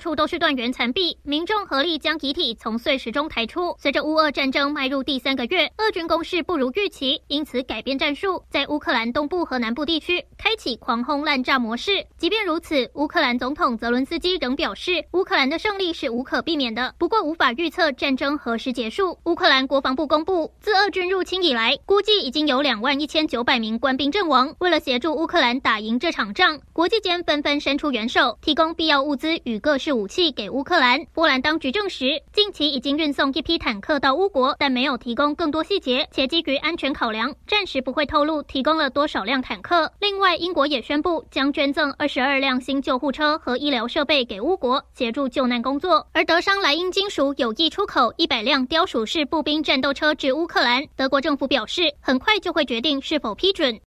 处都是断垣残壁，民众合力将遗体从碎石中抬出。随着乌俄战争迈入第三个月，俄军攻势不如预期，因此改变战术，在乌克兰东部和南部地区开启狂轰滥炸模式。即便如此，乌克兰总统泽伦斯基仍表示，乌克兰的胜利是无可避免的，不过无法预测战争何时结束。乌克兰国防部公布，自俄军入侵以来，估计已经有两万一千九百名官兵阵亡。为了协助乌克兰打赢这场仗，国际间纷纷伸出援手，提供必要物资与各式武器给乌克兰。波兰当局证实，近期已经运送一批坦克到乌国，但没有提供更多细节，且基于安全考量，暂时不会透露提供了多少辆坦克。另外，英国也宣布将捐赠二十二辆新救护车和医疗设备给乌国，协助救难工作。而德商莱茵金属有意出口一百辆雕鼠式步兵战斗车至乌克兰，德国政府表示，很快就会决定是否批准。